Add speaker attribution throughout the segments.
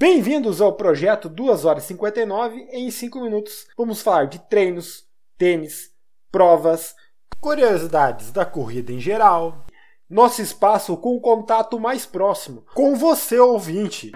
Speaker 1: Bem-vindos ao projeto 2 horas e 59 em 5 minutos. Vamos falar de treinos, tênis, provas, curiosidades da corrida em geral, nosso espaço com o contato mais próximo, com você ouvinte.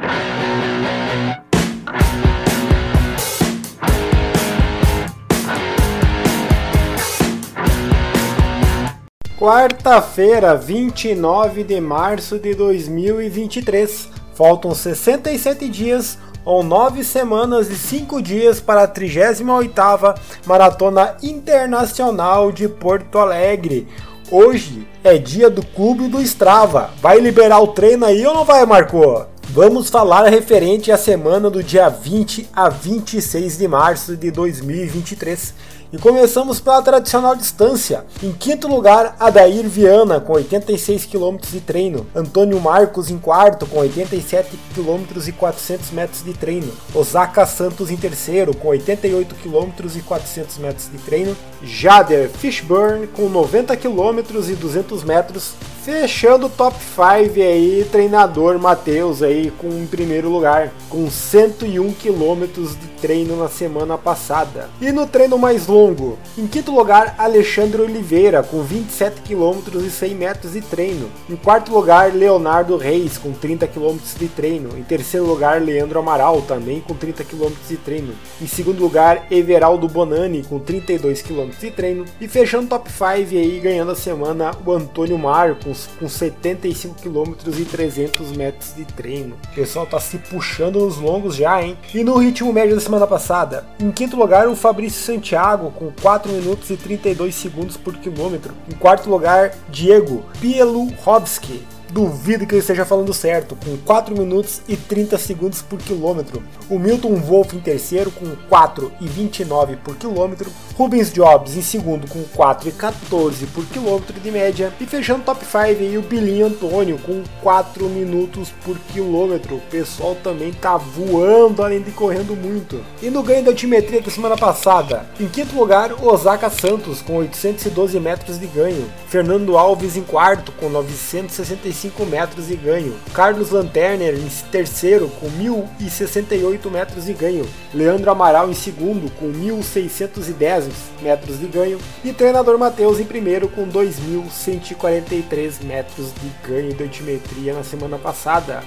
Speaker 1: Quarta-feira, 29 de março de 2023. Faltam 67 dias ou 9 semanas e 5 dias para a 38ª Maratona Internacional de Porto Alegre. Hoje é dia do Clube do Strava. Vai liberar o treino aí ou não vai, Marco? Vamos falar referente à semana do dia 20 a 26 de março de 2023. E começamos pela tradicional distância. Em quinto lugar, Adair Viana, com 86 km de treino. Antônio Marcos em quarto, com 87 km e 400 metros de treino. Osaka Santos em terceiro, com 88 km e 400 metros de treino. Jader Fishburne, com 90 km e 200 metros. Fechando o top 5 aí, treinador Matheus aí com em primeiro lugar, com 101 km de treino na semana passada. E no treino mais longo, em quinto lugar, Alexandre Oliveira, com 27 km e 100 metros de treino. Em quarto lugar, Leonardo Reis, com 30 km de treino. Em terceiro lugar, Leandro Amaral, também com 30 km de treino. Em segundo lugar, Everaldo Bonani, com 32 km de treino. E fechando o top 5 aí, ganhando a semana, o Antônio Marcos, com 75 km e 300 metros de treino. O pessoal tá se puxando nos longos já, hein? E no ritmo médio da semana passada. Em quinto lugar, o Fabrício Santiago, com 4 minutos e 32 segundos por quilômetro. Em quarto lugar, Diego Pieluchowski, duvido que ele esteja falando certo, com 4 minutos e 30 segundos por quilômetro. O Milton Wolff em terceiro, com 4 e 29 por quilômetro. Rubens Jobs em segundo, com 4 e 14 por quilômetro de média. E fechando top 5 aí, o Bilinho Antônio, com 4 minutos por quilômetro. O pessoal também tá voando, além de correndo muito. E no ganho da altimetria da semana passada, em quinto lugar, Osaka Santos, com 812 metros de ganho. Fernando Alves em quarto, com 965 1.005 metros de ganho. Carlos Lanterner em terceiro com 1.068 metros de ganho. Leandro Amaral em segundo com 1.610 metros de ganho. E treinador Matheus em primeiro com 2.143 metros de ganho de altimetria na semana passada.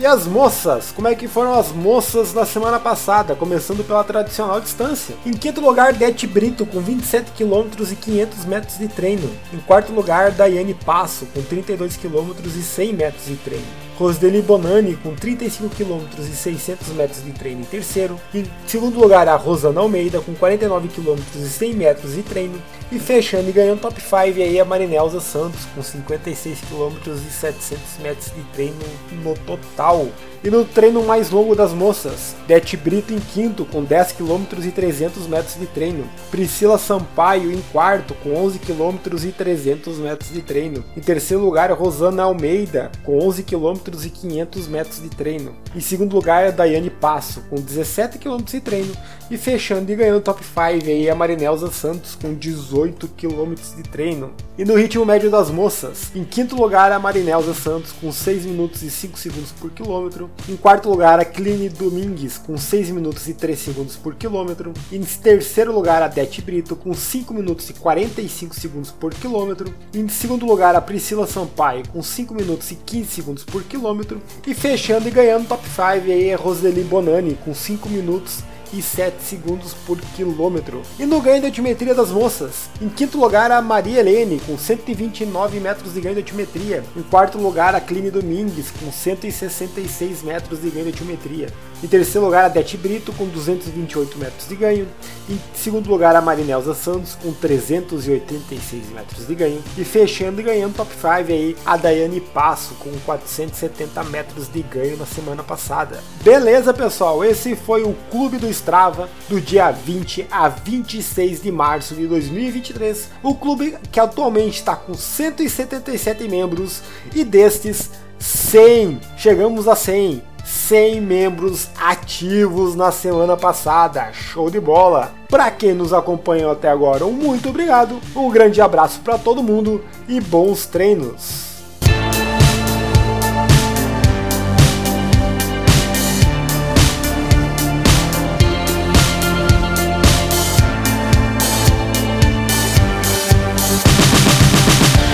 Speaker 1: E as moças? Como é que foram as moças na semana passada? Começando pela tradicional distância. Em quinto lugar, Det Brito, com 27 km e 500 metros de treino. Em quarto lugar, Daiane Passo, com 32 km e 100 metros de treino. Rosdeli Bonani com 35 km e 600 metros de treino em terceiro. Em segundo lugar, a Rosana Almeida com 49 km e 100 metros de treino. E fechando e ganhando top 5 aí a Marinelza Santos com 56 km e 700 metros de treino no total. E no treino mais longo das moças, Det Brito em quinto com 10 km e 300 metros de treino. Priscila Sampaio em quarto com 11 km e 300 metros de treino. Em terceiro lugar, Rosana Almeida com 11 km e 500 metros de treino. Em segundo lugar, Daiane Passo com 17 km de treino. E fechando e ganhando top 5 aí a Marinelza Santos com 18 km de treino. E no ritmo médio das moças, em quinto lugar, a Marinelza Santos com 6 minutos e 5 segundos por quilômetro. Em quarto lugar, a Cline Domingues, com 6 minutos e 3 segundos por quilômetro. Em terceiro lugar, a Det Brito, com 5 minutos e 45 segundos por quilômetro. Em segundo lugar, a Priscila Sampaio, com 5 minutos e 15 segundos por quilômetro. E fechando e ganhando top 5 aí, a Roseli Bonani, com 5 minutos e 7 segundos por quilômetro. E no ganho de altimetria das moças, em quinto lugar a Maria Helene com 129 metros de ganho de altimetria. Em quarto lugar a Cline Domingues com 166 metros de ganho de altimetria. Em terceiro lugar, a Det Brito com 228 metros de ganho. Em segundo lugar, a Marinelza Santos com 386 metros de ganho. E fechando e ganhando top 5 aí, a Daiane Passo com 470 metros de ganho na semana passada. Beleza, pessoal? Esse foi o Clube do Strava do dia 20 a 26 de março de 2023. O clube que atualmente está com 177 membros e destes 100, chegamos a 100 100 membros ativos na semana passada. Show de bola! Para quem nos acompanhou até agora, um muito obrigado, um grande abraço para todo mundo e bons treinos!